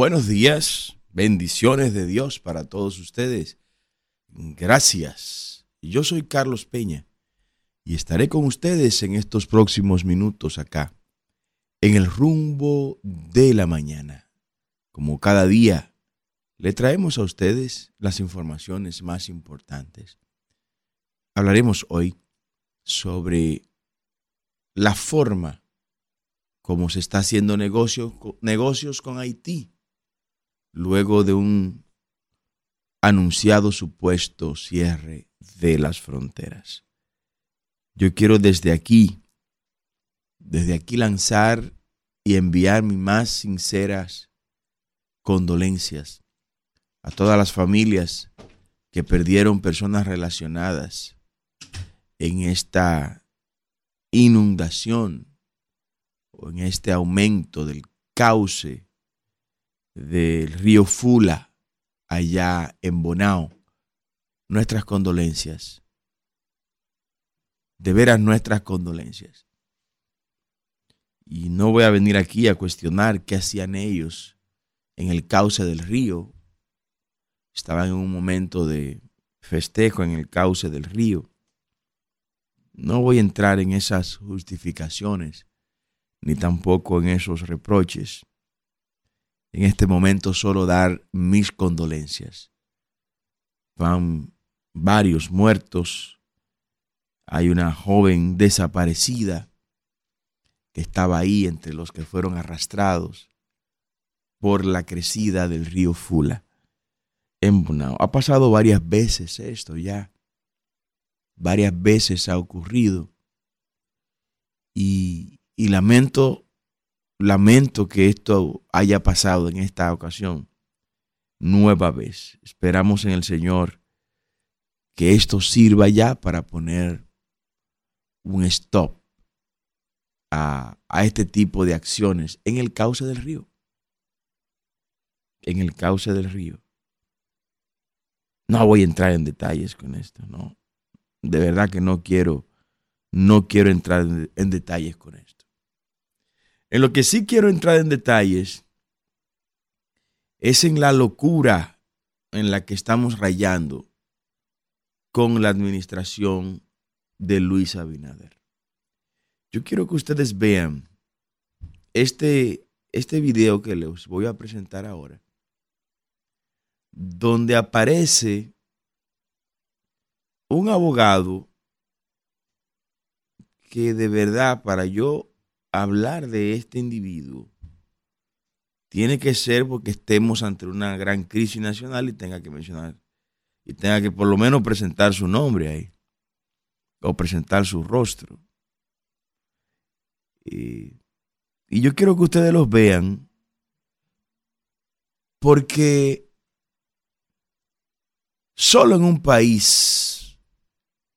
Buenos días, bendiciones de Dios para todos ustedes. Gracias. Yo soy Carlos Peña y estaré con ustedes en estos próximos minutos acá, en el rumbo de la mañana. Como cada día, le traemos a ustedes las informaciones más importantes. Hablaremos hoy sobre la forma como se está haciendo negocios con Haití luego de un anunciado supuesto cierre de las fronteras. Yo quiero desde aquí, desde aquí lanzar y enviar mis más sinceras condolencias a todas las familias que perdieron personas relacionadas en esta inundación o en este aumento del cauce del río Fula, allá en Bonao, nuestras condolencias. De veras nuestras condolencias. Y no voy a venir aquí a cuestionar qué hacían ellos en el cauce del río. Estaban en un momento de festejo en el cauce del río. No voy a entrar en esas justificaciones, ni tampoco en esos reproches en este momento solo dar mis condolencias. Van varios muertos. Hay una joven desaparecida que estaba ahí entre los que fueron arrastrados por la crecida del río Fula. En Ha pasado varias veces esto ya. Varias veces ha ocurrido. Y lamento lamento que esto haya pasado en esta ocasión. Nueva vez. Esperamos en el Señor que esto sirva ya para poner un stop a, este tipo de acciones en el cauce del río. En el cauce del río. No voy a entrar en detalles con esto, no. De verdad que no quiero, no quiero entrar en detalles con esto. En lo que sí quiero entrar en detalles es en la locura en la que estamos rayando con la administración de Luis Abinader. Yo quiero que ustedes vean este, este video que les voy a presentar ahora, donde aparece un abogado que de verdad para yo hablar de este individuo tiene que ser porque estemos ante una gran crisis nacional y tenga que mencionar y tenga que por lo menos presentar su nombre ahí o presentar su rostro. Y, y yo quiero que ustedes los vean porque solo en un país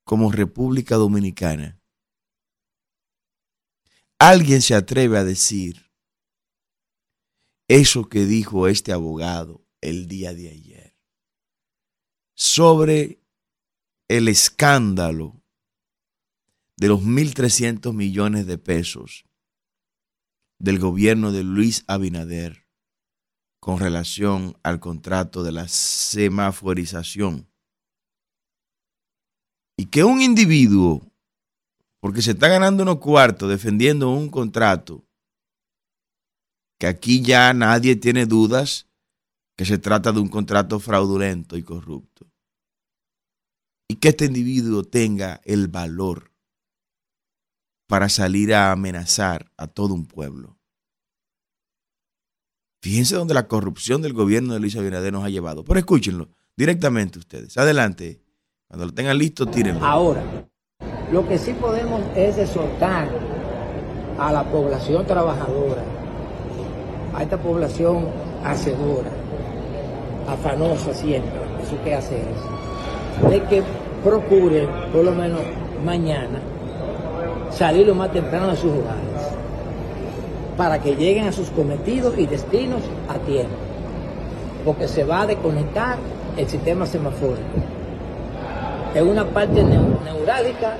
como República Dominicana alguien se atreve a decir eso que dijo este abogado el día de ayer sobre el escándalo de los 1.300 millones de pesos del gobierno de Luis Abinader con relación al contrato de la semaforización. Y que un individuo porque se está ganando unos cuartos defendiendo un contrato que aquí ya nadie tiene dudas que se trata de un contrato fraudulento y corrupto. Y que este individuo tenga el valor para salir a amenazar a todo un pueblo. Fíjense dónde la corrupción del gobierno de Luis Abinader nos ha llevado. Pero escúchenlo directamente ustedes. Adelante. Cuando lo tengan listo, tírenlo. Ahora, lo que sí podemos es exhortar a la población trabajadora, a esta población hacedora, afanosa siempre, eso que hace es, de que procuren, por lo menos mañana, salir lo más temprano de sus hogares, para que lleguen a sus cometidos y destinos a tiempo, porque se va a desconectar el sistema semafórico. Es una parte neurálgica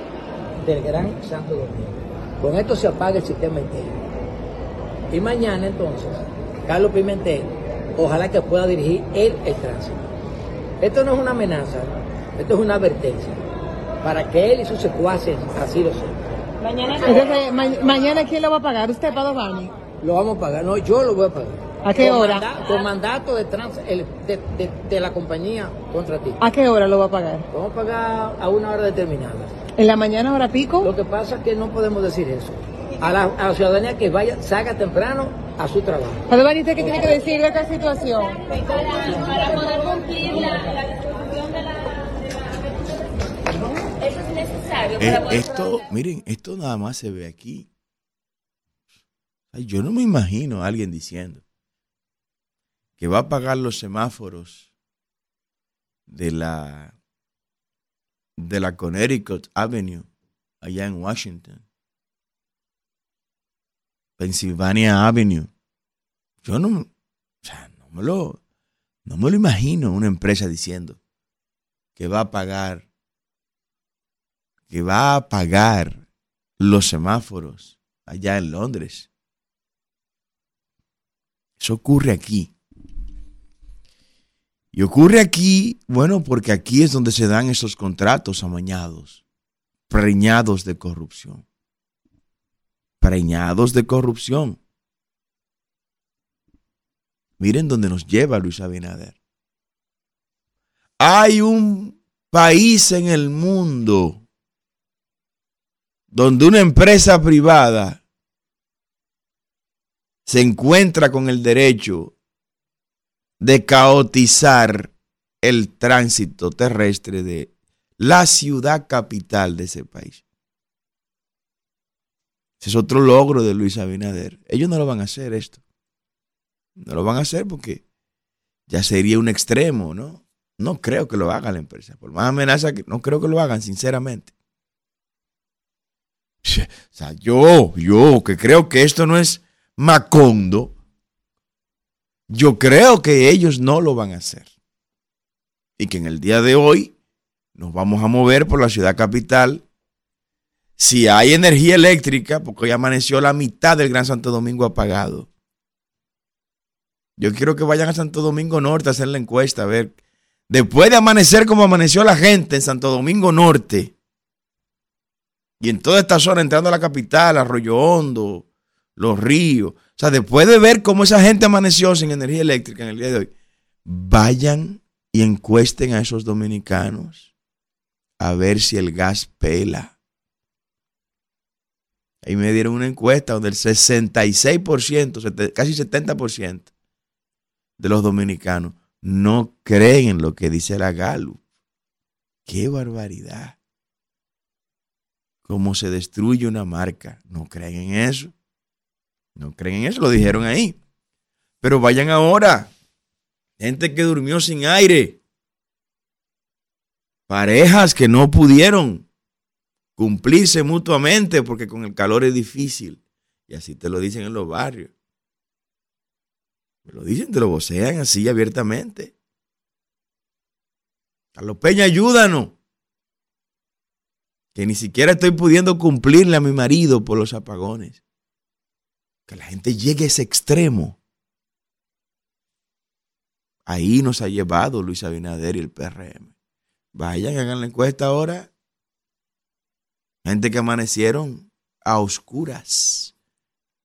del Gran Santo Domingo. Con esto se apaga el sistema entero. Y mañana entonces, Carlos Pimentel ojalá que pueda dirigir él el tránsito. Esto no es una amenaza, esto es una advertencia para que él y sus secuaces así lo sepan. Mañana, Entonces, ma mañana ¿quién lo va a pagar? ¿Usted, Padovani? Lo vamos a pagar, no, yo lo voy a pagar. ¿A qué con hora? Manda con mandato de, trans el, de, de, de, la compañía contra ti. ¿A qué hora lo va a pagar? Lo vamos a pagar a una hora determinada. ¿En la mañana, hora pico? Lo que pasa es que no podemos decir eso. A la, a la ciudadanía que vaya, salga temprano a su trabajo. ¿usted qué tiene que decir de esta situación? Para poder cumplir la, la distribución de la... Eso es necesario. Eh, para esto, miren, esto nada más se ve aquí. Ay, yo no me imagino a alguien diciendo que va a pagar los semáforos de la de la Connecticut Avenue allá en Washington. Pennsylvania Avenue. Yo no, o sea, no me lo no me lo imagino una empresa diciendo que va a pagar que va a pagar los semáforos allá en Londres. Eso ocurre aquí. Y ocurre aquí, bueno, porque aquí es donde se dan esos contratos amañados, preñados de corrupción. Preñados de corrupción. Miren dónde nos lleva Luis Abinader. Hay un país en el mundo donde una empresa privada se encuentra con el derecho de caotizar el tránsito terrestre de la ciudad capital de ese país. Ese es otro logro de Luis Abinader. Ellos no lo van a hacer esto. No lo van a hacer porque ya sería un extremo, ¿no? No creo que lo haga la empresa. Por más amenaza que no creo que lo hagan, sinceramente. O sea, yo, yo, que creo que esto no es Macondo, yo creo que ellos no lo van a hacer. Y que en el día de hoy nos vamos a mover por la ciudad capital. Si hay energía eléctrica, porque hoy amaneció la mitad del Gran Santo Domingo apagado. Yo quiero que vayan a Santo Domingo Norte a hacer la encuesta, a ver. Después de amanecer como amaneció la gente en Santo Domingo Norte, y en toda esta zona, entrando a la capital, Arroyo Hondo, Los Ríos. O sea, después de ver cómo esa gente amaneció sin energía eléctrica en el día de hoy, vayan y encuesten a esos dominicanos a ver si el gas pela. Ahí me dieron una encuesta donde el 66%, casi 70% de los dominicanos no creen en lo que dice la Gallup. ¡Qué barbaridad! cómo se destruye una marca. No creen en eso. No creen en eso, lo dijeron ahí. Pero vayan ahora. Gente que durmió sin aire. Parejas que no pudieron cumplirse mutuamente porque con el calor es difícil. Y así te lo dicen en los barrios. Te lo dicen, te lo vocean así abiertamente. Carlos Peña, ayúdanos que ni siquiera estoy pudiendo cumplirle a mi marido por los apagones. Que la gente llegue a ese extremo. Ahí nos ha llevado Luis Abinader y el PRM. Vayan, hagan la encuesta ahora. Gente que amanecieron a oscuras,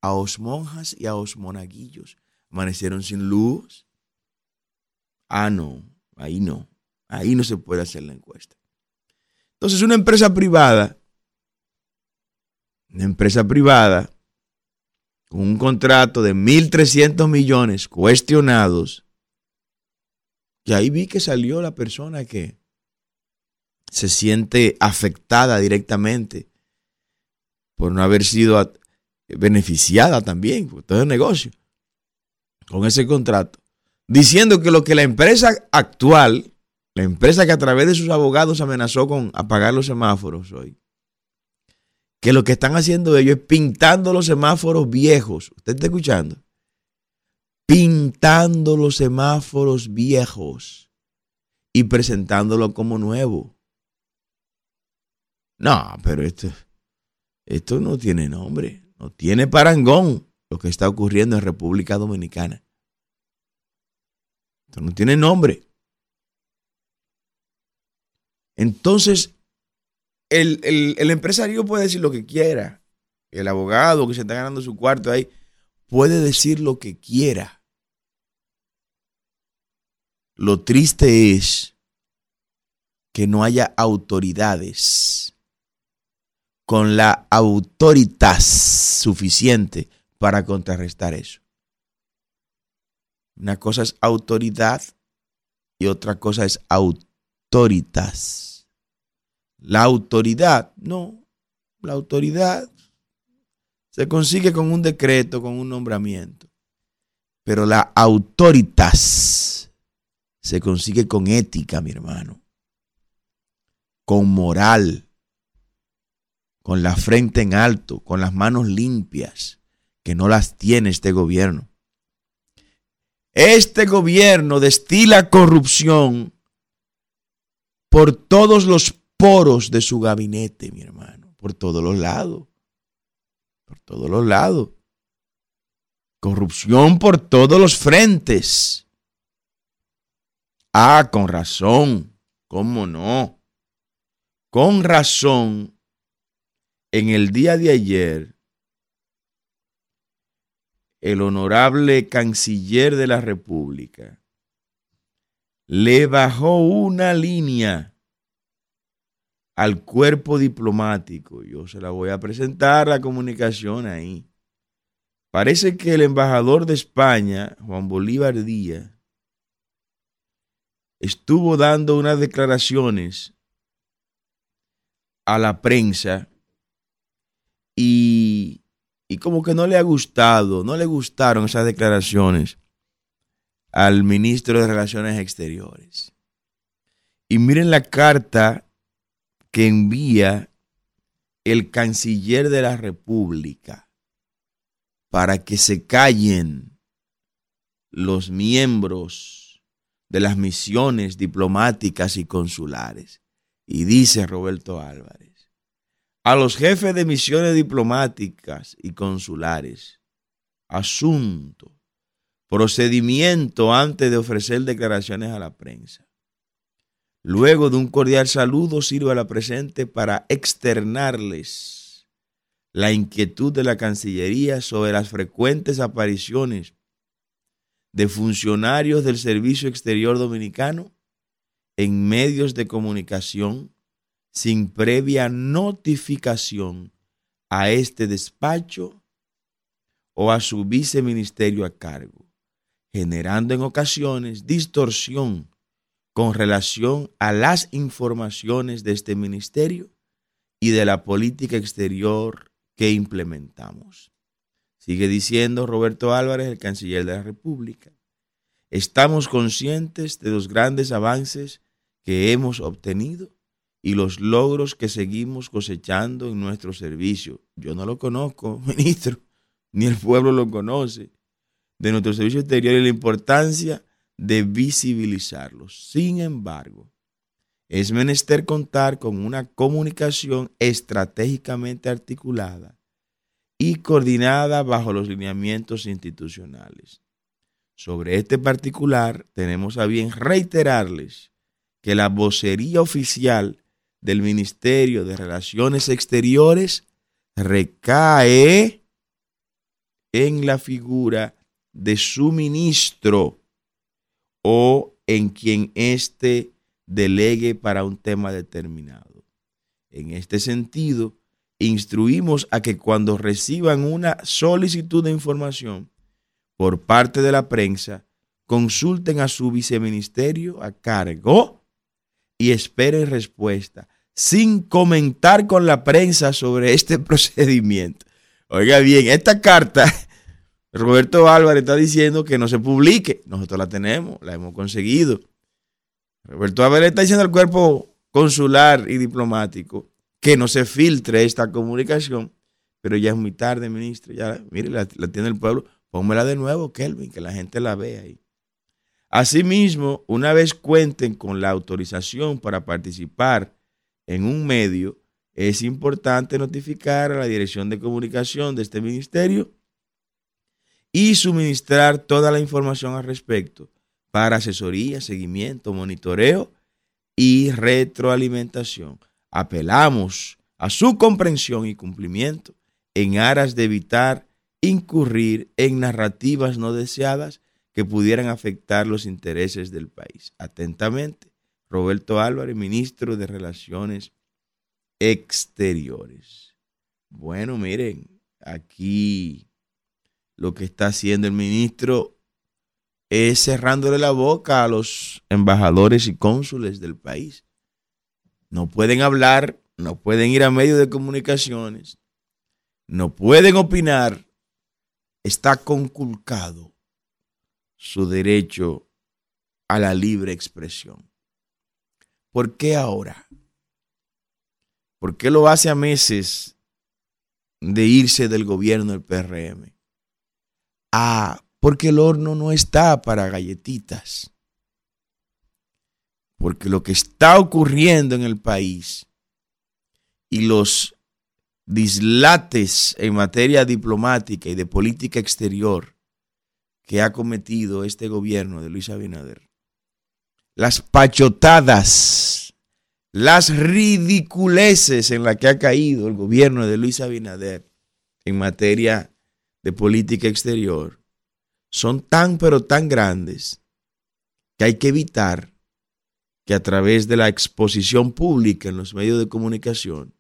a osmonjas y a osmonaguillos. Amanecieron sin luz. Ah, no, ahí no. Ahí no se puede hacer la encuesta. Entonces, una empresa privada, una empresa privada, con un contrato de 1.300 millones cuestionados, y ahí vi que salió la persona que se siente afectada directamente por no haber sido beneficiada también, por todo el negocio, con ese contrato, diciendo que lo que la empresa actual la empresa que a través de sus abogados amenazó con apagar los semáforos hoy. Que lo que están haciendo ellos es pintando los semáforos viejos. ¿Usted está escuchando? Pintando los semáforos viejos y presentándolo como nuevo. No, pero esto, esto no tiene nombre, no tiene parangón lo que está ocurriendo en República Dominicana. Esto no tiene nombre. Entonces, el, el, empresario puede decir lo que quiera. El abogado que se está ganando su cuarto ahí puede decir lo que quiera. Lo triste es que no haya autoridades con la autoritas suficiente para contrarrestar eso. Una cosa es autoridad y otra cosa es autoritas. La autoridad, no, la autoridad se consigue con un decreto, con un nombramiento. Pero la autoritas se consigue con ética, mi hermano. Con moral. Con la frente en alto, con las manos limpias, que no las tiene este gobierno. Este gobierno destila corrupción por todos los poros de su gabinete, mi hermano, por todos los lados por todos los lados. Corrupción por todos los frentes. Ah, con razón. ¿Cómo no? Con razón, en el día de ayer, el honorable canciller de la República le bajó una línea al cuerpo diplomático. Yo se la voy a presentar la comunicación ahí. Parece que el embajador de España, Juan Bolívar Díaz, estuvo dando unas declaraciones a la prensa y, y como que no le ha gustado, no le gustaron esas declaraciones al ministro de Relaciones Exteriores. Y miren la carta que envía el canciller de la República para que se callen los miembros de las misiones diplomáticas y consulares. Y dice Roberto Álvarez, a los jefes de misiones diplomáticas y consulares, asunto, procedimiento antes de ofrecer declaraciones a la prensa. Luego de un cordial saludo, sirvo a la presente para externarles la inquietud de la Cancillería sobre las frecuentes apariciones de funcionarios del Servicio Exterior Dominicano en medios de comunicación sin previa notificación a este despacho o a su viceministerio a cargo, generando en ocasiones distorsión con relación a las informaciones de este ministerio y de la política exterior que implementamos. Sigue diciendo Roberto Álvarez, el canciller de la República. Estamos conscientes de los grandes avances que hemos obtenido y los logros que seguimos cosechando en nuestro servicio. Yo no lo conozco, ministro, ni el pueblo lo conoce, de nuestro servicio exterior y la importancia de visibilizarlos. Sin embargo, es menester contar con una comunicación estratégicamente articulada y coordinada bajo los lineamientos institucionales. Sobre este particular, tenemos a bien reiterarles que la vocería oficial del Ministerio de Relaciones Exteriores recae en la figura de su ministro o en quien éste delegue para un tema determinado. En este sentido, instruimos a que cuando reciban una solicitud de información por parte de la prensa, consulten a su viceministerio a cargo y esperen respuesta sin comentar con la prensa sobre este procedimiento. Oiga bien, esta carta Roberto Álvarez está diciendo que no se publique. Nosotros la tenemos, la hemos conseguido. Roberto Álvarez está diciendo al cuerpo consular y diplomático que no se filtre esta comunicación, pero ya es muy tarde, ministro. Ya, mire, la, tiene el pueblo. Pónmela de nuevo, Kelvin, que la gente la vea ahí. Asimismo, una vez cuenten con la autorización para participar en un medio, es importante notificar a la Dirección de Comunicación de este ministerio y suministrar toda la información al respecto para asesoría, seguimiento, monitoreo y retroalimentación. Apelamos a su comprensión y cumplimiento en aras de evitar incurrir en narrativas no deseadas que pudieran afectar los intereses del país. Atentamente, Roberto Álvarez, ministro de Relaciones Exteriores. Bueno, miren, aquí lo que está haciendo el ministro es cerrándole la boca a los embajadores y cónsules del país. No pueden hablar, no pueden ir a medios de comunicaciones, no pueden opinar. Está conculcado su derecho a la libre expresión. ¿Por qué ahora? ¿Por qué lo hace a meses de irse del gobierno del PRM? Ah, porque el horno no está para galletitas. Porque lo que está ocurriendo en el país y los dislates en materia diplomática y de política exterior que ha cometido este gobierno de Luis Abinader, las pachotadas, las ridiculeces en las que ha caído el gobierno de Luis Abinader en materia de política exterior, son tan pero tan grandes que hay que evitar que a través de la exposición pública en los medios de comunicación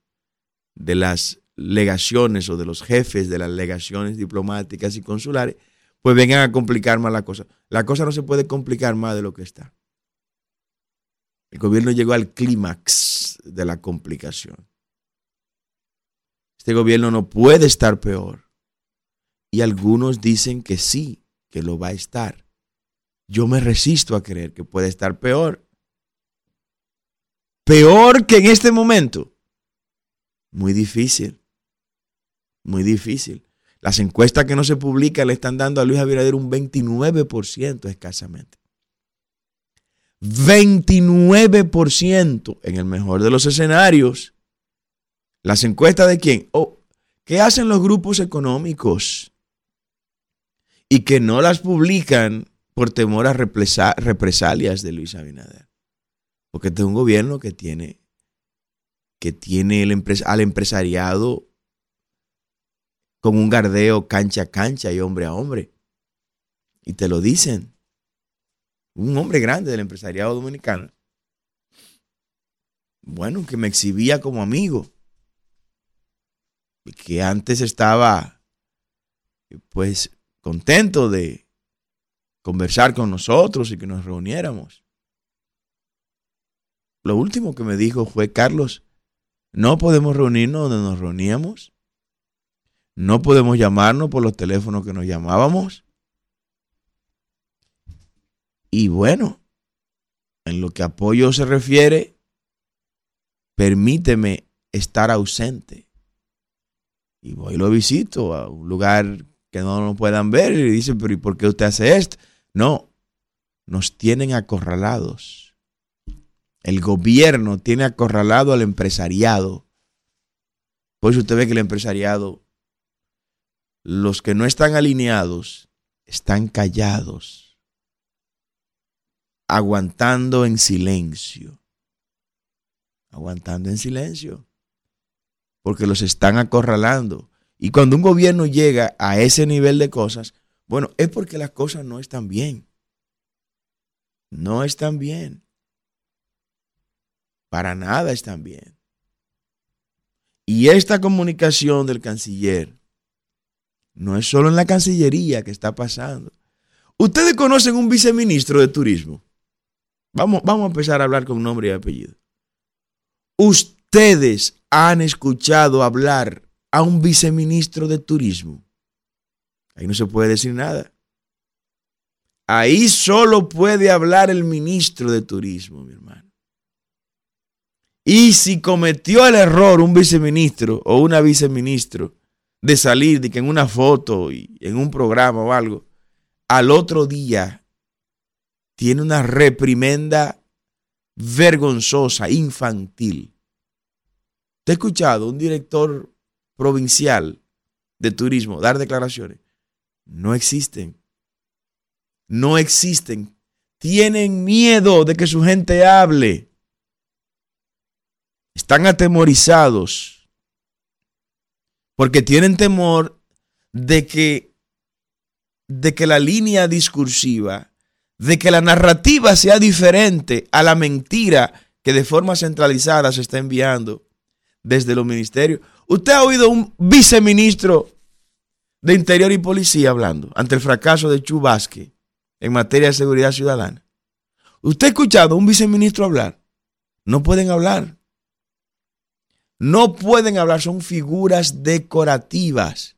de las legaciones o de los jefes de las legaciones diplomáticas y consulares, pues vengan a complicar más la cosa. La cosa no se puede complicar más de lo que está. El gobierno llegó al clímax de la complicación. Este gobierno no puede estar peor. Y algunos dicen que sí, que lo va a estar. Yo me resisto a creer que puede estar peor. Peor que en este momento. Muy difícil. Muy difícil. Las encuestas que no se publican le están dando a Luis Abinader un 29% escasamente. 29% en el mejor de los escenarios. ¿Las encuestas de quién? Oh, ¿Qué hacen los grupos económicos? Y que no las publican por temor a represalias de Luis Abinader. Porque este es un gobierno que tiene, que tiene al empresariado con un gardeo cancha a cancha y hombre a hombre. Y te lo dicen. Un hombre grande del empresariado dominicano. Bueno, que me exhibía como amigo. Que antes estaba, pues, contento de conversar con nosotros y que nos reuniéramos. Lo último que me dijo fue, Carlos, no podemos reunirnos donde nos reuníamos. No podemos llamarnos por los teléfonos que nos llamábamos. Y bueno, en lo que apoyo se refiere, permíteme estar ausente. Y voy y lo visito a un lugar que no nos puedan ver y dicen, pero ¿y por qué usted hace esto? No, nos tienen acorralados. El gobierno tiene acorralado al empresariado. Por eso usted ve que el empresariado, los que no están alineados, están callados, aguantando en silencio. Aguantando en silencio. Porque los están acorralando. Y cuando un gobierno llega a ese nivel de cosas, bueno, es porque las cosas no están bien. No están bien. Para nada están bien. Y esta comunicación del canciller no es solo en la Cancillería que está pasando. Ustedes conocen un viceministro de turismo. Vamos, vamos a empezar a hablar con nombre y apellido. Ustedes han escuchado hablar a un viceministro de turismo. Ahí no se puede decir nada. Ahí solo puede hablar el ministro de turismo, mi hermano. Y si cometió el error un viceministro o una viceministro de salir de que en una foto y en un programa o algo, al otro día tiene una reprimenda vergonzosa, infantil. ¿Te he escuchado un director provincial de turismo dar declaraciones. No existen. No existen. tienen miedo de que su gente hable. Están atemorizados porque tienen temor de que de que la línea discursiva, de que la narrativa sea diferente a la mentira que de forma centralizada se está enviando desde los ministerios. Usted ha oído un viceministro de Interior y Policía hablando ante el fracaso de Chubasque en materia de seguridad ciudadana. ¿Usted ha escuchado a un viceministro hablar? No pueden hablar. No pueden hablar, son figuras decorativas.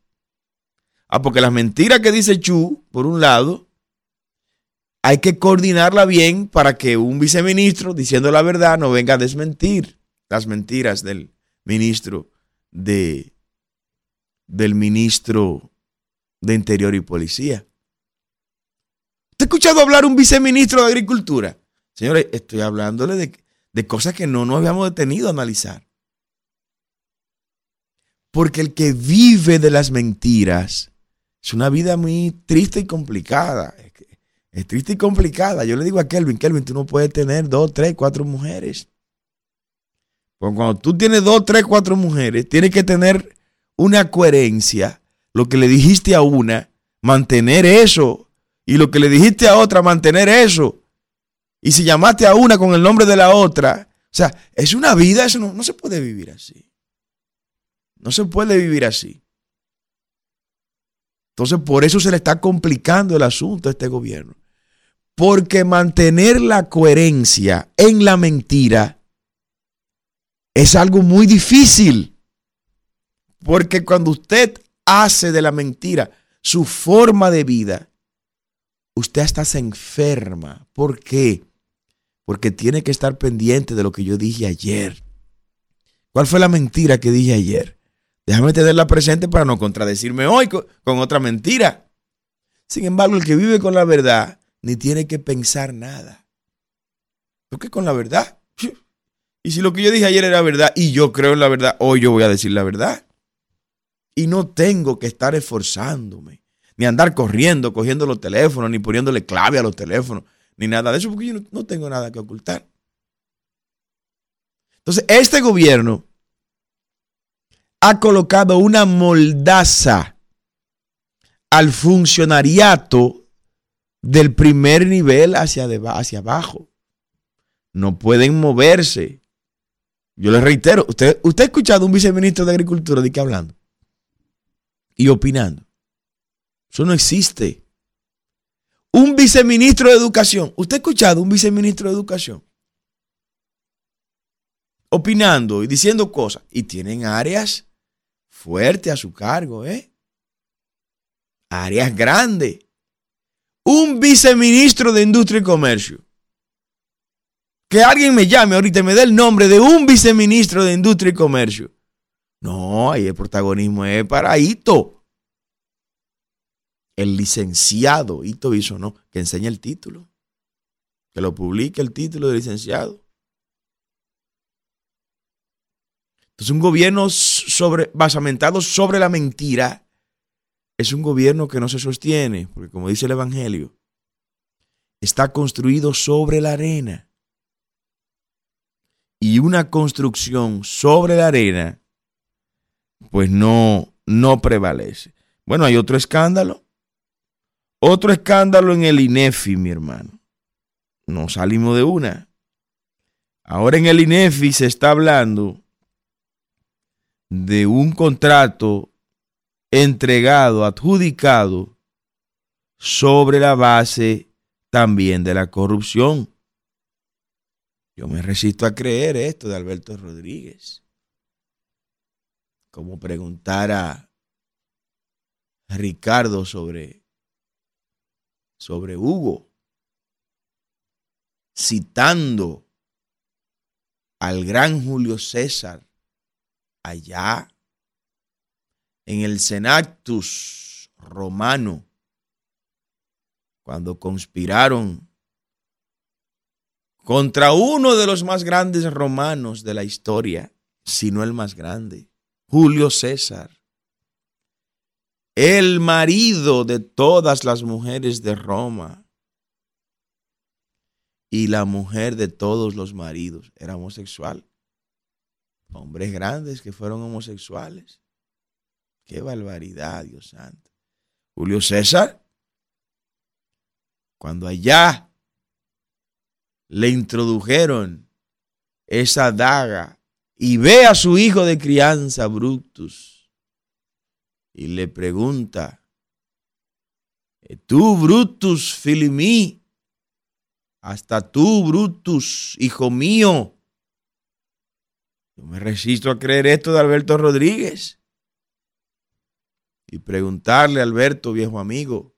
Ah, porque las mentiras que dice Chu, por un lado, hay que coordinarla bien para que un viceministro, diciendo la verdad, no venga a desmentir las mentiras del ministro de del ministro de Interior y Policía. ¿Te ha escuchado hablar un viceministro de Agricultura? Señores, estoy hablándole de, de cosas que no nos habíamos detenido a analizar. Porque el que vive de las mentiras es una vida muy triste y complicada. Es triste y complicada. Yo le digo a Kelvin, Kelvin, tú no puedes tener dos, tres, cuatro mujeres. Porque cuando tú tienes dos, tres, cuatro mujeres, tienes que tener una coherencia. Lo que le dijiste a una, mantener eso. Y lo que le dijiste a otra, mantener eso. Y si llamaste a una con el nombre de la otra, o sea, es una vida, eso no, no se puede vivir así. No se puede vivir así. Entonces, por eso se le está complicando el asunto a este gobierno. Porque mantener la coherencia en la mentira es algo muy difícil. Porque cuando usted hace de la mentira su forma de vida, usted hasta se enferma. ¿Por qué? Porque tiene que estar pendiente de lo que yo dije ayer. ¿Cuál fue la mentira que dije ayer? Déjame tenerla presente para no contradecirme hoy con, otra mentira. Sin embargo, el que vive con la verdad ni tiene que pensar nada. Porque con la verdad. Y si lo que yo dije ayer era verdad y yo creo en la verdad, hoy yo voy a decir la verdad. Y no tengo que estar esforzándome, ni andar corriendo, cogiendo los teléfonos, ni poniéndole clave a los teléfonos, ni nada de eso, porque yo no, tengo nada que ocultar. Entonces, este gobierno ha colocado una moldaza al funcionariato del primer nivel hacia, hacia abajo. No pueden moverse. Yo les reitero, usted, usted ha escuchado a un viceministro de Agricultura de qué hablando y opinando. Eso no existe. Un viceministro de Educación. ¿Usted ha escuchado un viceministro de Educación? Opinando y diciendo cosas. Y tienen áreas fuerte a su cargo, ¿eh? Áreas grandes. Un viceministro de Industria y Comercio. Que alguien me llame ahorita y me dé el nombre de un viceministro de Industria y Comercio. No, ahí el protagonismo es para Ito. El licenciado Ito hizo, ¿no? Que enseñe el título. Que lo publique el título de licenciado. Entonces, un gobierno sobre, basamentado sobre la mentira es un gobierno que no se sostiene, porque como dice el Evangelio, está construido sobre la arena. Y una construcción sobre la arena, pues no, no prevalece. Bueno, hay otro escándalo. Otro escándalo en el INEFI, mi hermano. No salimos de una. Ahora en el INEFI se está hablando de un contrato entregado, adjudicado, sobre la base también de la corrupción. Yo me resisto a creer esto de Alberto Rodríguez. Como preguntar a Ricardo sobre, sobre Hugo, citando al gran Julio César allá en el Senactus romano, cuando conspiraron contra uno de los más grandes romanos de la historia, si no el más grande, Julio César, el marido de todas las mujeres de Roma, y la mujer de todos los maridos era homosexual. Hombres grandes que fueron homosexuales. Qué barbaridad, Dios santo. Julio César, cuando allá le introdujeron esa daga y ve a su hijo de crianza, Brutus, y le pregunta, tú, Brutus, Filimí, hasta tú, Brutus, hijo mío, yo me resisto a creer esto de Alberto Rodríguez. Y preguntarle Alberto, viejo amigo,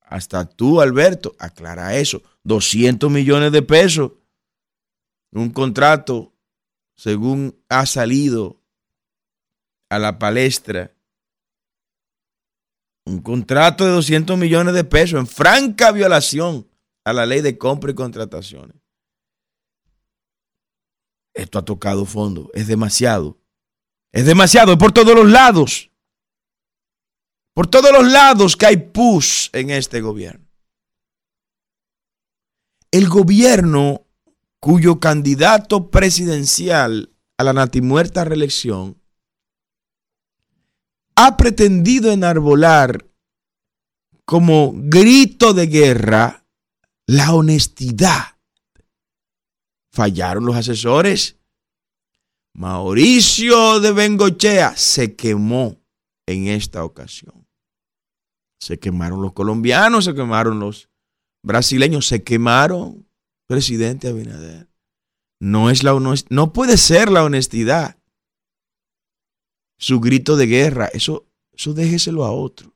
hasta tú, Alberto, aclara eso, 200 millones de pesos, un contrato, según ha salido a la palestra, un contrato de 200 millones de pesos en franca violación a la ley de compra y contrataciones. Esto ha tocado fondo, es demasiado. Es demasiado, es por todos los lados. Por todos los lados que hay pus en este gobierno. El gobierno cuyo candidato presidencial a la natimuerta reelección ha pretendido enarbolar como grito de guerra la honestidad. Fallaron los asesores. Mauricio de Bengochea se quemó en esta ocasión. Se quemaron los colombianos, se quemaron los brasileños, se quemaron, presidente Abinader. No, es la, no puede ser la honestidad. Su grito de guerra, eso, eso déjeselo a otro.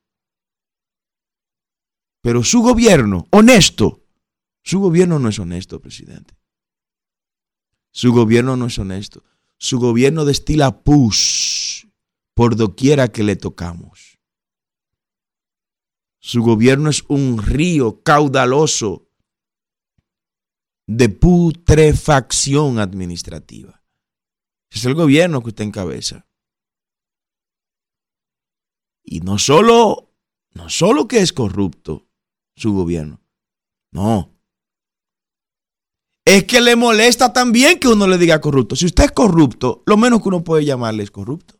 Pero su gobierno, honesto, su gobierno no es honesto, presidente. Su gobierno no es honesto. Su gobierno destila pus por doquiera que le tocamos. Su gobierno es un río caudaloso de putrefacción administrativa. es el gobierno que usted encabeza. Y no solo, no solo que es corrupto su gobierno. No. Es que le molesta también que uno le diga corrupto. Si usted es corrupto, lo menos que uno puede llamarle es corrupto.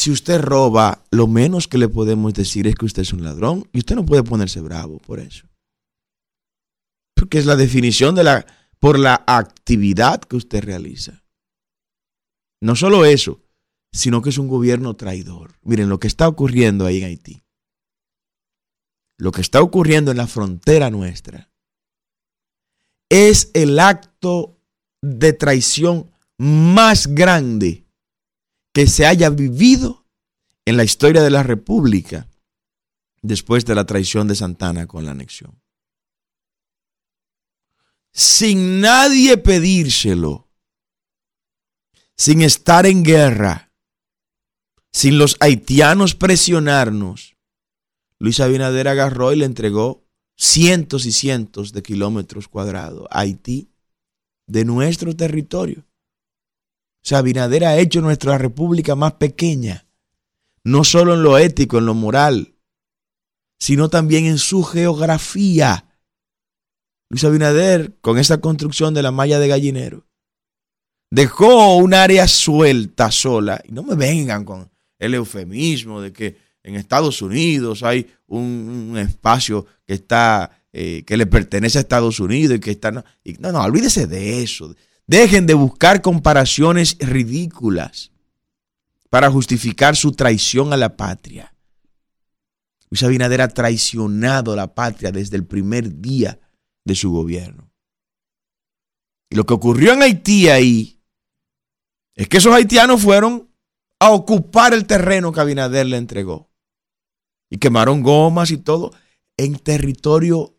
Si usted roba, lo menos que le podemos decir es que usted es un ladrón y usted no puede ponerse bravo por eso. Porque es la definición de la por la actividad que usted realiza. No solo eso, sino que es un gobierno traidor. Miren lo que está ocurriendo ahí en Haití. Lo que está ocurriendo en la frontera nuestra es el acto de traición más grande que se haya vivido en la historia de la República después de la traición de Santana con la anexión. Sin nadie pedírselo, sin estar en guerra, sin los haitianos presionarnos, Luis Abinader agarró y le entregó cientos y cientos de kilómetros cuadrados a Haití de nuestro territorio. O sea, Abinader ha hecho nuestra república más pequeña, no solo en lo ético, en lo moral, sino también en su geografía. Luis Abinader, con esta construcción de la malla de gallinero, dejó un área suelta, sola, y no me vengan con el eufemismo de que en Estados Unidos hay un, espacio que está eh, que le pertenece a Estados Unidos y que está no, no, no, olvídese de eso. Dejen de buscar comparaciones ridículas para justificar su traición a la patria. Luis Abinader ha traicionado a la patria desde el primer día de su gobierno. Y lo que ocurrió en Haití ahí es que esos haitianos fueron a ocupar el terreno que Abinader le entregó. Y quemaron gomas y todo en territorio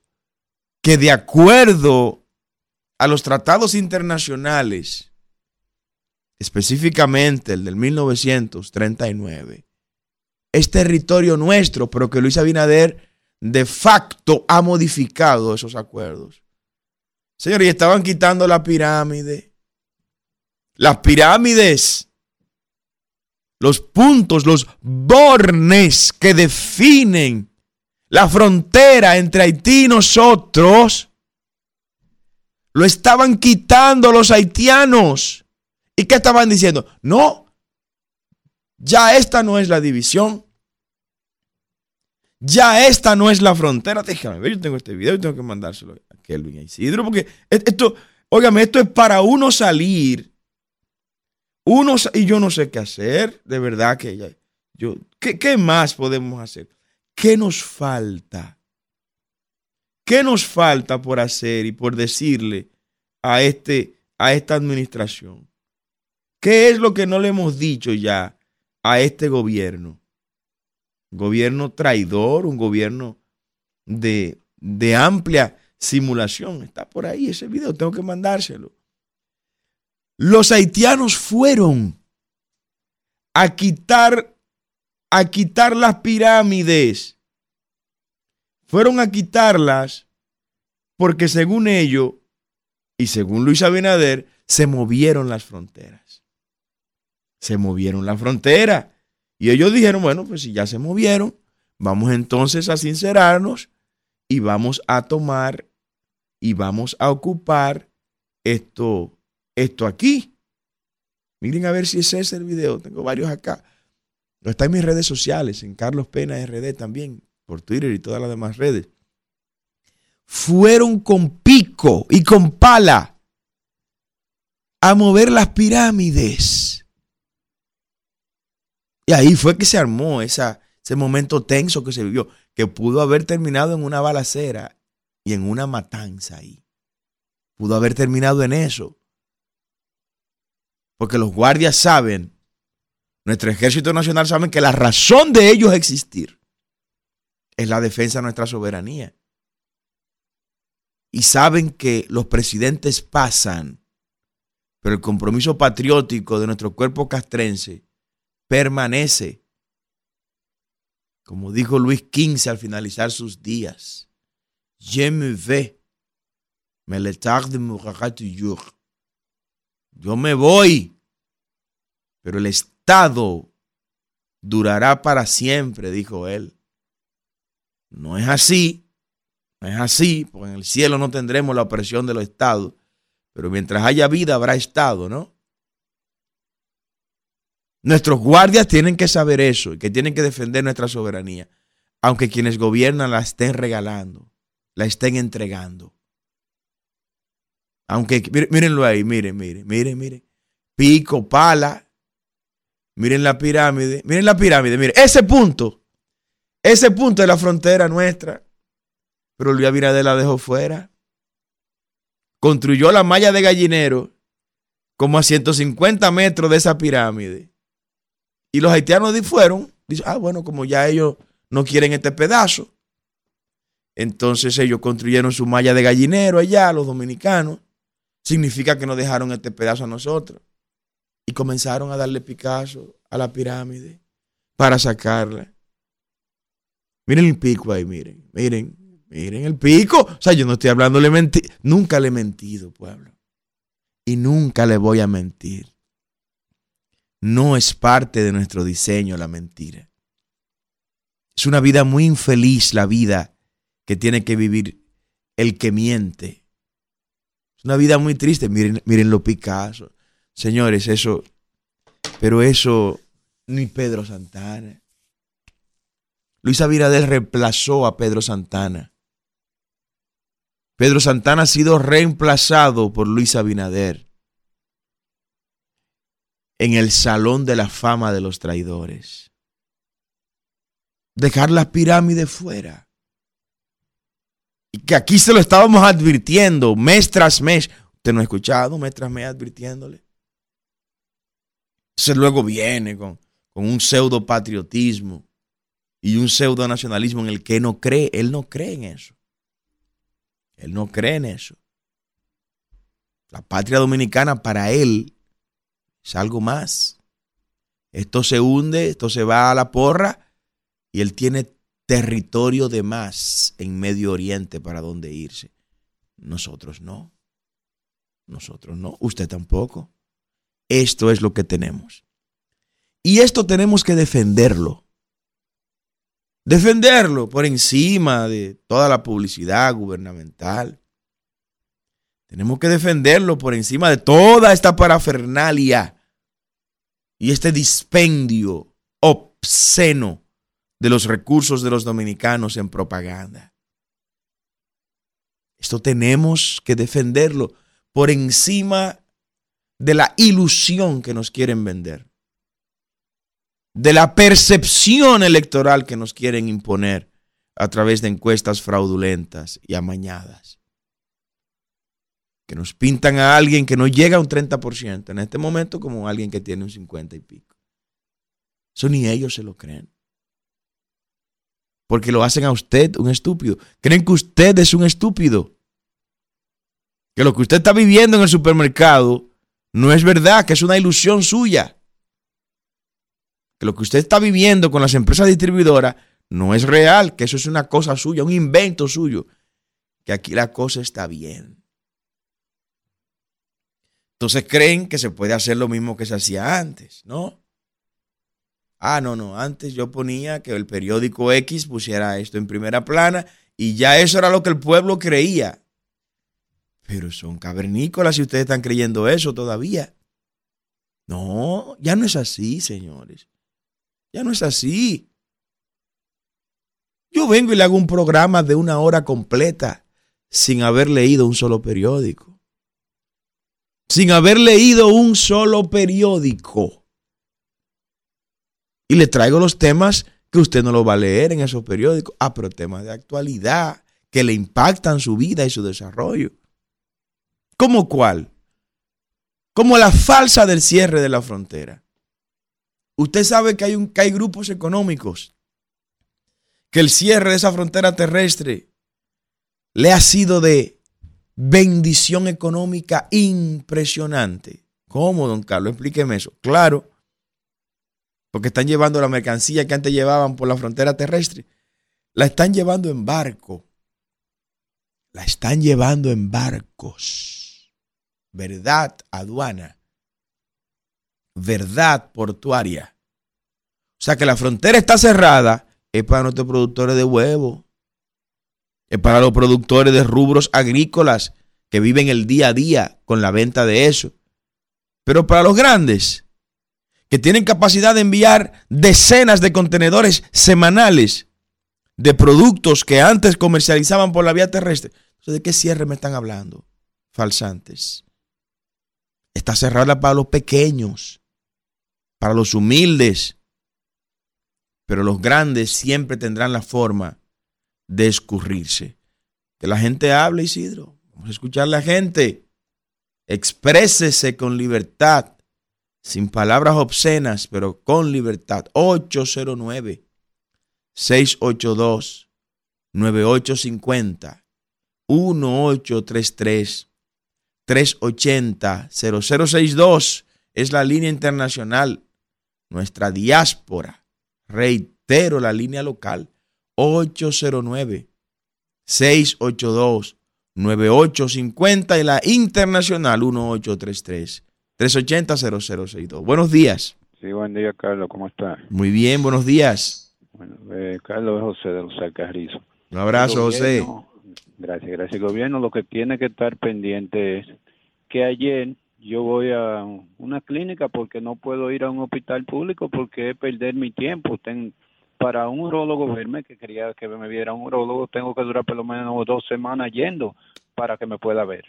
que de acuerdo a los tratados internacionales, específicamente el del 1939, es territorio nuestro, pero que Luis Abinader de facto ha modificado esos acuerdos. Señores, estaban quitando la pirámide. Las pirámides, los puntos, los bornes que definen la frontera entre Haití y nosotros, lo estaban quitando los haitianos. ¿Y qué estaban diciendo? No, ya esta no es la división. Ya esta no es la frontera. Déjame ver, yo tengo este video y tengo que mandárselo a Kelvin y Isidro, porque esto, óigame, esto es para uno salir. Uno, y yo no sé qué hacer, de verdad que yo, ¿qué, ¿qué más podemos hacer? ¿Qué nos falta? ¿Qué nos falta por hacer y por decirle a, este, a esta administración? ¿Qué es lo que no le hemos dicho ya a este gobierno? gobierno traidor, un gobierno de, de amplia simulación. Está por ahí ese video, tengo que mandárselo. Los haitianos fueron a quitar, a quitar las pirámides. Fueron a quitarlas porque según ellos y según Luis Abinader, se movieron las fronteras. Se movieron las fronteras. Y ellos dijeron, bueno, pues si ya se movieron, vamos entonces a sincerarnos y vamos a tomar y vamos a ocupar esto, esto aquí. Miren a ver si ese es el video. Tengo varios acá. Está en mis redes sociales, en Carlos Pena RD también, por Twitter y todas las demás redes. Fueron con pico y con pala a mover las pirámides. Y ahí fue que se armó ese momento tenso que se vivió, que pudo haber terminado en una balacera y en una matanza ahí. Pudo haber terminado en eso. Porque los guardias saben, nuestro ejército nacional saben que la razón de ellos existir es la defensa de nuestra soberanía. Y saben que los presidentes pasan, pero el compromiso patriótico de nuestro cuerpo castrense permanece. Como dijo Luis XV al finalizar sus días, Je me vais, mais le de toujours. Yo me voy, pero el Estado durará para siempre, dijo él. No es así, no es así, porque en el cielo no tendremos la opresión de los estados, pero mientras haya vida habrá estado, ¿no? Nuestros guardias tienen que saber eso que tienen que defender nuestra soberanía, aunque quienes gobiernan la estén regalando, la estén entregando. Aunque, mírenlo ahí, miren, miren, miren, miren. Pico, pala. Miren la pirámide, miren la pirámide, miren. Ese punto, ese punto es la frontera nuestra. Pero Luis Abinader la dejó fuera. Construyó la malla de gallinero como a 150 metros de esa pirámide y los haitianos fueron, dicen, ah, bueno, como ya ellos no quieren este pedazo, entonces ellos construyeron su malla de gallinero allá, los dominicanos. Significa que nos dejaron este pedazo a nosotros. Y comenzaron a darle Picasso a la pirámide para sacarla. Miren el pico ahí, miren, miren, miren el pico. O sea, yo no estoy hablando de mentir. Nunca le he mentido, pueblo. Y nunca le voy a mentir. No es parte de nuestro diseño la mentira. Es una vida muy infeliz la vida que tiene que vivir el que miente. Es una vida muy triste. Miren, miren lo Picasso. Señores, eso, pero eso ni Pedro Santana. Luis Abinader reemplazó a Pedro Santana. Pedro Santana ha sido reemplazado por Luis Abinader en el salón de la fama de los traidores. Dejar la pirámide fuera. Y que aquí se lo estábamos advirtiendo mes tras mes. Usted no ha escuchado mes tras mes advirtiéndole. Entonces luego viene con, con un pseudo patriotismo y un pseudo nacionalismo en el que no cree. Él no cree en eso. Él no cree en eso. La patria dominicana para él es algo más. Esto se hunde, esto se va a la porra y él tiene territorio de más en Medio Oriente para donde irse. Nosotros no. Nosotros no. Usted tampoco. Esto es lo que tenemos. Y esto tenemos que defenderlo. Defenderlo por encima de toda la publicidad gubernamental. Tenemos que defenderlo por encima de toda esta parafernalia y este dispendio obsceno de los recursos de los dominicanos en propaganda. Esto tenemos que defenderlo por encima de la ilusión que nos quieren vender, de la percepción electoral que nos quieren imponer a través de encuestas fraudulentas y amañadas, que nos pintan a alguien que no llega a un 30% en este momento como alguien que tiene un 50 y pico. Eso ni ellos se lo creen. Porque lo hacen a usted un estúpido. Creen que usted es un estúpido. Que lo que usted está viviendo en el supermercado no es verdad, que es una ilusión suya. Que lo que usted está viviendo con las empresas distribuidoras no es real, que eso es una cosa suya, un invento suyo. Que aquí la cosa está bien. Entonces creen que se puede hacer lo mismo que se hacía antes, ¿no? Ah, no, no, antes yo ponía que el periódico X pusiera esto en primera plana y ya eso era lo que el pueblo creía. Pero son cavernícolas si ustedes están creyendo eso todavía. No, ya no es así, señores. Ya no es así. Yo vengo y le hago un programa de una hora completa sin haber leído un solo periódico. Sin haber leído un solo periódico y le traigo los temas que usted no lo va a leer en esos periódicos. Ah, pero temas de actualidad que le impactan su vida y su desarrollo. ¿Cómo cuál? Como la falsa del cierre de la frontera. Usted sabe que hay, un, que hay grupos económicos que el cierre de esa frontera terrestre le ha sido de bendición económica impresionante. ¿Cómo, don Carlos? Explíqueme eso. Claro, porque están llevando la mercancía que antes llevaban por la frontera terrestre, la están llevando en barco. La están llevando en barcos. Verdad aduana. Verdad portuaria. O sea que la frontera está cerrada es para nuestros productores de huevo. Es para los productores de rubros agrícolas que viven el día a día con la venta de eso. Pero para los grandes, que tienen capacidad de enviar decenas de contenedores semanales de productos que antes comercializaban por la vía terrestre. ¿de qué cierre me están hablando? Falsantes. Está cerrada para los pequeños, para los humildes, pero los grandes siempre tendrán la forma de escurrirse. Que la gente hable, Isidro. Vamos a escuchar a la gente. Exprésese con libertad sin palabras obscenas, pero con libertad. 809 682 9850 1833 380 0062 es la línea internacional. Nuestra diáspora. Reitero la línea local. 809 682 9850 y la internacional 1833 380-0062. Buenos días. Sí, buen día, Carlos. ¿Cómo está? Muy bien, buenos días. Bueno, eh, Carlos es José de los Alcarrizos. Un abrazo, José. Gracias, gracias. El gobierno lo que tiene que estar pendiente es que ayer yo voy a una clínica porque no puedo ir a un hospital público porque es perder mi tiempo. para un urólogo verme, que quería que me viera un urólogo, tengo que durar por lo menos dos semanas yendo para que me pueda ver.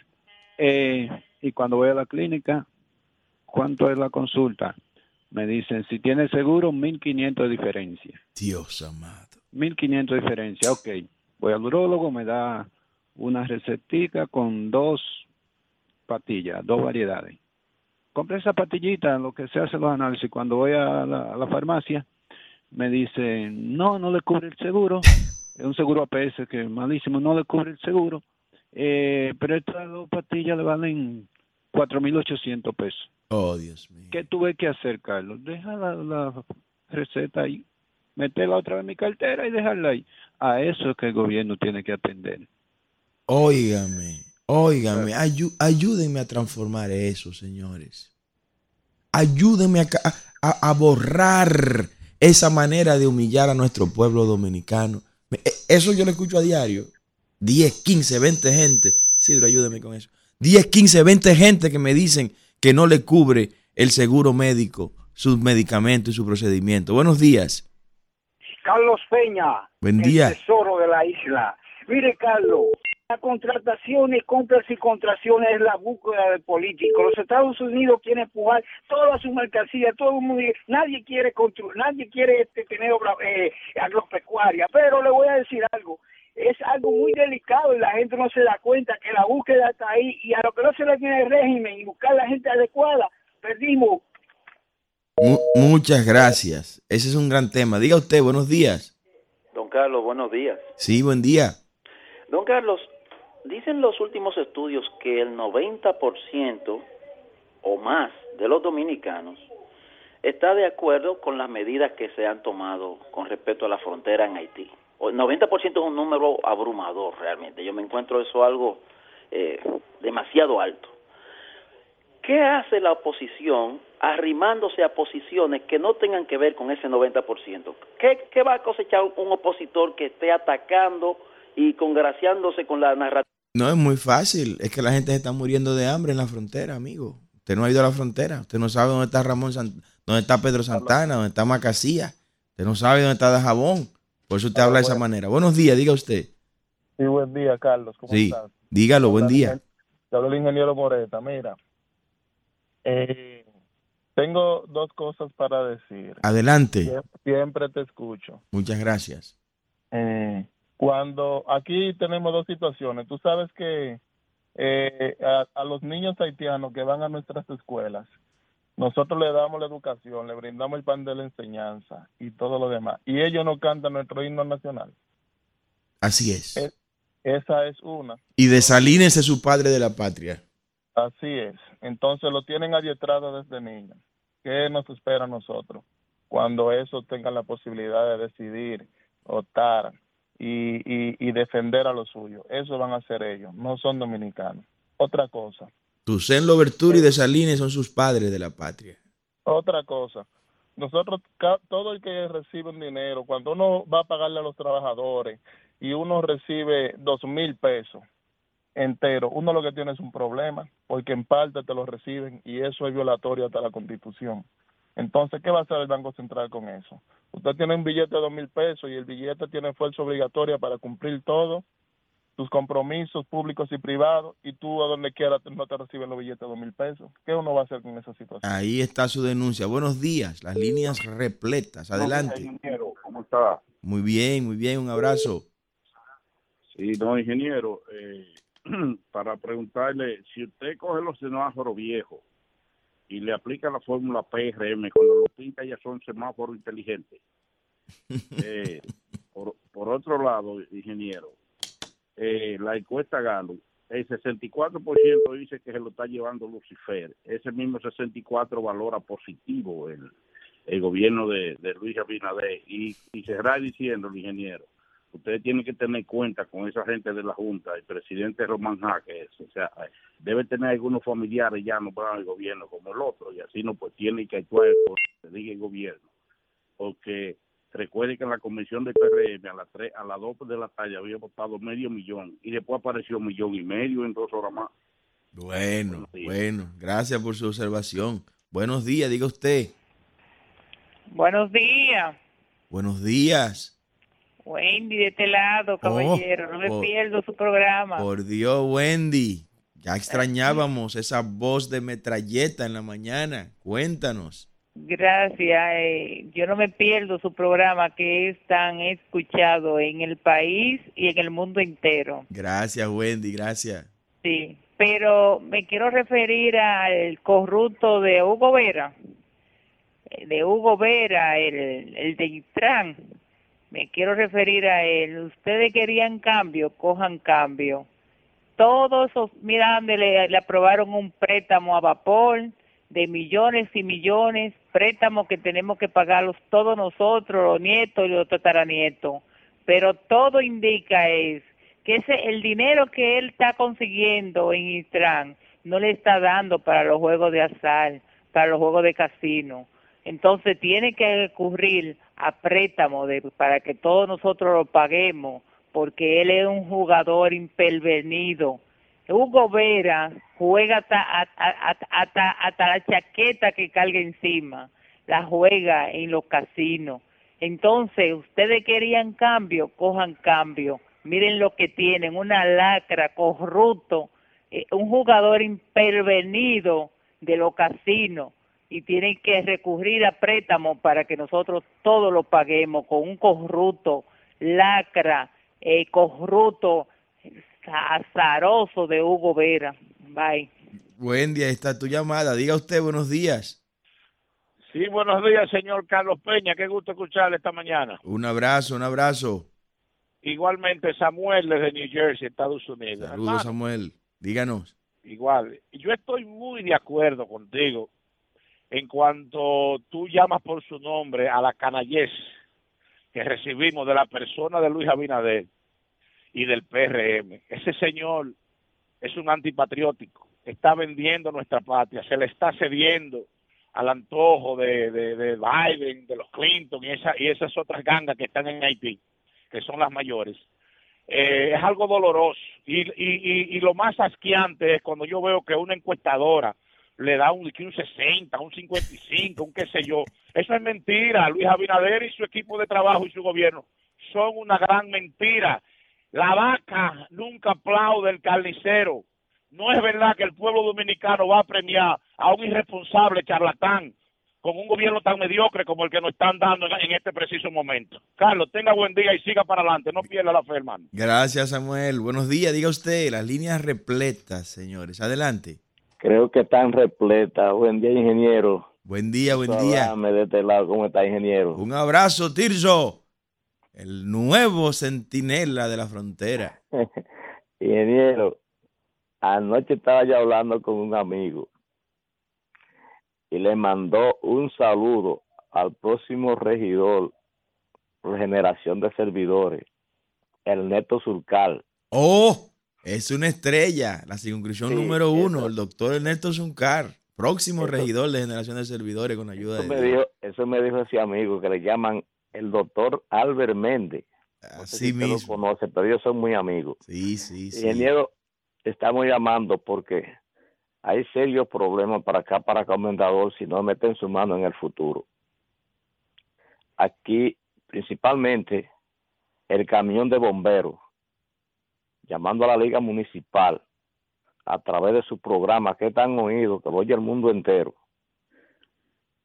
Eh, y cuando voy a la clínica, ¿cuánto es la consulta? Me dicen, si tiene seguro, 1.500 de diferencia. Dios amado. 1.500 de diferencia, ok. Voy al urólogo, me da una recetica con dos patillas, dos variedades. Compré esa patillita, lo que se hace los análisis. Cuando voy a la, farmacia, me dicen, no, no le cubre el seguro. es un seguro APS que es malísimo, no le cubre el seguro. Eh, pero estas dos pastillas le valen 4.800 pesos. Oh, Dios mío. ¿Qué tuve que hacer, Carlos? Deja la, receta ahí, meterla otra vez en mi cartera y dejarla ahí. A eso es que el gobierno tiene que atender. Óigame, óigame, ayúdenme a transformar eso, señores. Ayúdenme a, a borrar esa manera de humillar a nuestro pueblo dominicano. E- Eso yo lo escucho a diario. 10, 15, 20 gente. Isidro, ayúdeme con eso. 10, 15, 20 gente que me dicen que no le cubre el seguro médico sus medicamentos y su procedimiento. Buenos días. Carlos Peña, Buen día. el tesoro de la isla. Mire, Carlos, la contratación y compras y contrataciones es la búsqueda del político. Los Estados Unidos quieren empujar toda su mercancía, todo el mundo, nadie quiere construir, nadie quiere este, tener obra eh, agropecuaria. Pero le voy a decir algo, es algo muy delicado y la gente no se da cuenta que la búsqueda está ahí y a lo que no se le tiene el régimen y buscar la gente adecuada, perdimos. Mu- muchas gracias. Ese es un gran tema. Diga usted, buenos días. Don Carlos, buenos días. Sí, buen día. Don Carlos, dicen los últimos estudios que el 90% o más de los dominicanos está de acuerdo con las medidas que se han tomado con respecto a la frontera en Haití. El 90% es un número abrumador realmente. Yo me encuentro eso algo eh, demasiado alto. ¿Qué hace la oposición arrimándose a posiciones que no tengan que ver con ese 90%? ¿Qué, qué va a cosechar un opositor que esté atacando y congraciándose con la narrativa? No es muy fácil. Es que la gente se está muriendo de hambre en la frontera, amigo. Usted no ha ido a la frontera. Usted no sabe dónde está Ramón, Sant- dónde está Pedro Santana, dónde está Macasía. Usted no sabe dónde está Dajabón. Por eso usted habla de esa manera. Buenos días, diga usted. Sí, buen día, Carlos. ¿Cómo Sí, estás? dígalo, buen día. Te habla el ingeniero Moreta. Mira, eh, tengo dos cosas para decir. Adelante. Sie- Siempre te escucho. Muchas gracias. Eh, cuando aquí tenemos dos situaciones, tú sabes que eh, a, a los niños haitianos que van a nuestras escuelas, nosotros le damos la educación, le brindamos el pan de la enseñanza y todo lo demás, y ellos no cantan nuestro himno nacional. Así es. Esa es una. Y de Salines es su padre de la patria. Así es. Entonces lo tienen adiestrado desde niño. ¿Qué nos espera a nosotros cuando eso tengan la posibilidad de decidir, optar y, y, y defender a lo suyo? Eso van a hacer ellos, no son dominicanos. Otra cosa, Tucen Loberturi y de Salines son sus padres de la patria. otra cosa. Nosotros, todo el que recibe un dinero, cuando uno va a pagarle a los trabajadores y uno recibe dos mil pesos entero, uno lo que tiene es un problema, porque en parte te lo reciben y eso es violatorio hasta la constitución. Entonces, ¿qué va a hacer el Banco Central con eso? Usted tiene un billete de dos mil pesos y el billete tiene fuerza obligatoria para cumplir todo, tus compromisos públicos y privados, y tú a donde quiera no te reciben los billetes de dos mil pesos. ¿Qué uno va a hacer con esa situación? Ahí está su denuncia. Buenos días. Las líneas repletas. Adelante. Ingeniero, ¿cómo está? Muy bien, muy bien. Un abrazo. Sí, no, ingeniero, eh, para preguntarle, si usted coge los semáforos viejos y le aplica la fórmula PRM, cuando lo pinta ya son semáforos inteligentes. Eh, por, por otro lado, ingeniero, eh, la encuesta Galo, el 64% dice que se lo está llevando Lucifer. Ese mismo 64% valora positivo el, el gobierno de, de Luis Abinader. Y, y cerrar diciendo, el ingeniero, ustedes tienen que tener cuenta con esa gente de la Junta, el presidente Román Jaques, o sea, debe tener algunos familiares ya no para el gobierno como el otro, y así no pues tiene que actuar por lo que diga el gobierno, porque recuerde que en la comisión del PRM a las tres, a las dos de la tarde había votado medio millón, y después apareció un millón y medio en dos horas más. Bueno, bueno. Gracias por su observación. Buenos días, diga usted. Buenos días, Buenos días. Wendy de este lado, caballero. no me oh. pierdo su programa. Por Dios, Wendy. Ya extrañábamos esa voz de metralleta en la mañana. Cuéntanos. Gracias. eh, yo no me pierdo su programa que es tan escuchado en el país y en el mundo entero. Gracias, Wendy. Gracias. Sí, pero me quiero referir al corrupto de Hugo Vera, eh, de Hugo Vera, el, el de Intran. Me quiero referir a él. Ustedes querían cambio, cojan cambio. Todos, mira, le, le aprobaron un préstamo a vapor de millones y millones, préstamos que tenemos que pagarlos todos nosotros, los nietos y los tataranietos. Pero todo indica es que ese el dinero que él está consiguiendo en Intran no le está dando para los juegos de azar, para los juegos de casino. Entonces tiene que recurrir a préstamo para que todos nosotros lo paguemos, porque él es un jugador impervenido. Hugo Vera juega hasta, hasta, hasta, hasta la chaqueta que carga encima, la juega en los casinos. Entonces, ustedes querían cambio, cojan cambio. Miren lo que tienen, una lacra, corrupto, eh, un jugador impervenido de los casinos y tienen que recurrir a préstamos para que nosotros todo lo paguemos con un corrupto, lacra, eh, corrupto, azaroso de Hugo Vera. Bye. Buen día, está tu llamada. Diga usted buenos días. Sí, buenos días, señor Carlos Peña. Qué gusto escucharle esta mañana. Un abrazo, un abrazo. Igualmente, Samuel desde New Jersey, Estados Unidos. Saludos, Hermano, Samuel. Díganos. Igual. Yo estoy muy de acuerdo contigo en cuanto tú llamas por su nombre a la canallez que recibimos de la persona de Luis Abinader y del PRM. Ese señor es un antipatriótico, está vendiendo nuestra patria, se le está cediendo al antojo de, de, de Biden, de los Clinton y, esa, y esas otras gangas que están en Haití, que son las mayores. Eh, es algo doloroso y, y, y, y lo más asqueante es cuando yo veo que una encuestadora le da un, un 60, un 55, un qué sé yo. Eso es mentira. Luis Abinader y su equipo de trabajo y su gobierno son una gran mentira. La vaca nunca aplaude el carnicero. No es verdad que el pueblo dominicano va a premiar a un irresponsable charlatán con un gobierno tan mediocre como el que nos están dando en, este preciso momento. Carlos, tenga buen día y siga para adelante. No pierda la fe, hermano. Gracias, Samuel. Buenos días. Diga usted, las líneas repletas, señores. Adelante. Creo que están repletas. Buen día, ingeniero. Buen día, buen día. De este lado. ¿Cómo está, ingeniero? Un abrazo, Tirso. El nuevo centinela de la frontera. ingeniero, anoche estaba yo hablando con un amigo y le mandó un saludo al próximo regidor por generación de servidores, Ernesto Surcal. ¡Oh! Es una estrella, la circunscripción Sí, número uno, eso. el doctor Ernesto Zuncar, próximo Eso- regidor de generación de servidores con ayuda Eso de me dijo, eso me dijo ese amigo que le llaman el doctor Albert Méndez. No sé Así si mismo. lo conoce, pero ellos son muy amigos. Sí, sí, sí. Ingeniero, estamos llamando porque hay serios problemas para acá, para Comendador, si no meten su mano en el futuro. Aquí, principalmente, el camión de bomberos, llamando a la Liga Municipal a través de su programa que tan oído, que lo oye el mundo entero,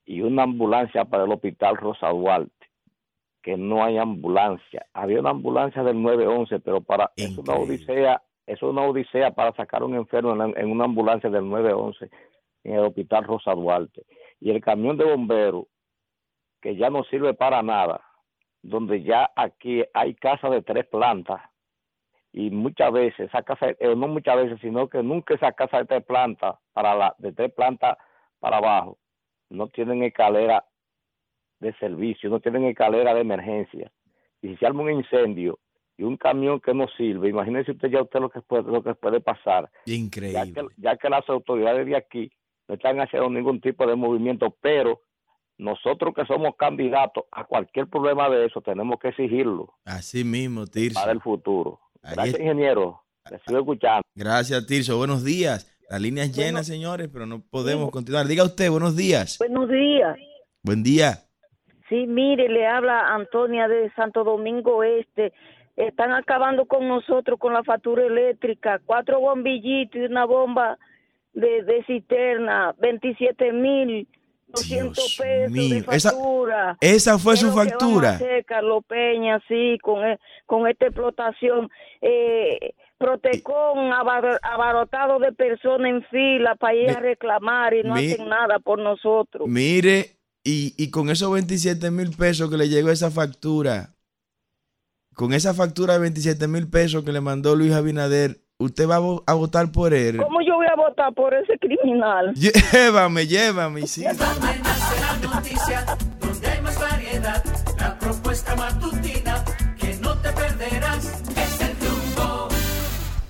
y una ambulancia para el Hospital Rosa Duarte, que no hay ambulancia. Había una ambulancia del 911, pero para es una odisea, es una odisea para sacar a un enfermo en, la- en una ambulancia del 911 en el Hospital Rosa Duarte. Y el camión de bomberos, que ya no sirve para nada, donde ya aquí hay casa de tres plantas, y muchas veces esa casa, eh, no muchas veces, sino que nunca esa casa de tres plantas, para la, de tres plantas para abajo, no tienen escalera de servicio, no tienen escalera de emergencia. Y si se arma un incendio y un camión que no sirve, imagínese usted ya usted lo que puede, lo que puede pasar. Increíble. Ya que, ya que las autoridades de aquí no están haciendo ningún tipo de movimiento, pero nosotros que somos candidatos a cualquier problema de eso tenemos que exigirlo Así mismo, Tirso. para el futuro. Gracias, es- ingeniero. Sigo escuchando. Gracias, Tirso. Buenos días. Las líneas llenas, señores, pero no podemos continuar. Diga usted, buenos días. Buenos días. Buen día. Sí, mire, le habla Antonia de Santo Domingo Este. Están acabando con nosotros con la factura eléctrica. Cuatro bombillitos y una bomba de, de cisterna. 27 mil. 200 pesos mío. de factura. esa fue ¿Qué su factura? hacer, Carlos Peña, sí, con, e- con esta explotación. Eh, Protecón abar- abarrotado de personas en fila para ir a reclamar y no mi- hacen nada por nosotros. Mire, y, y con esos 27 mil pesos que le llegó esa factura, con esa factura de 27 mil pesos que le mandó Luis Abinader, usted va a, vo- a votar por él. ¿Cómo yo voy a votar por ese criminal? Llévame, llévame, sí. Mañana será noticia, donde hay más variedad, la propuesta matutina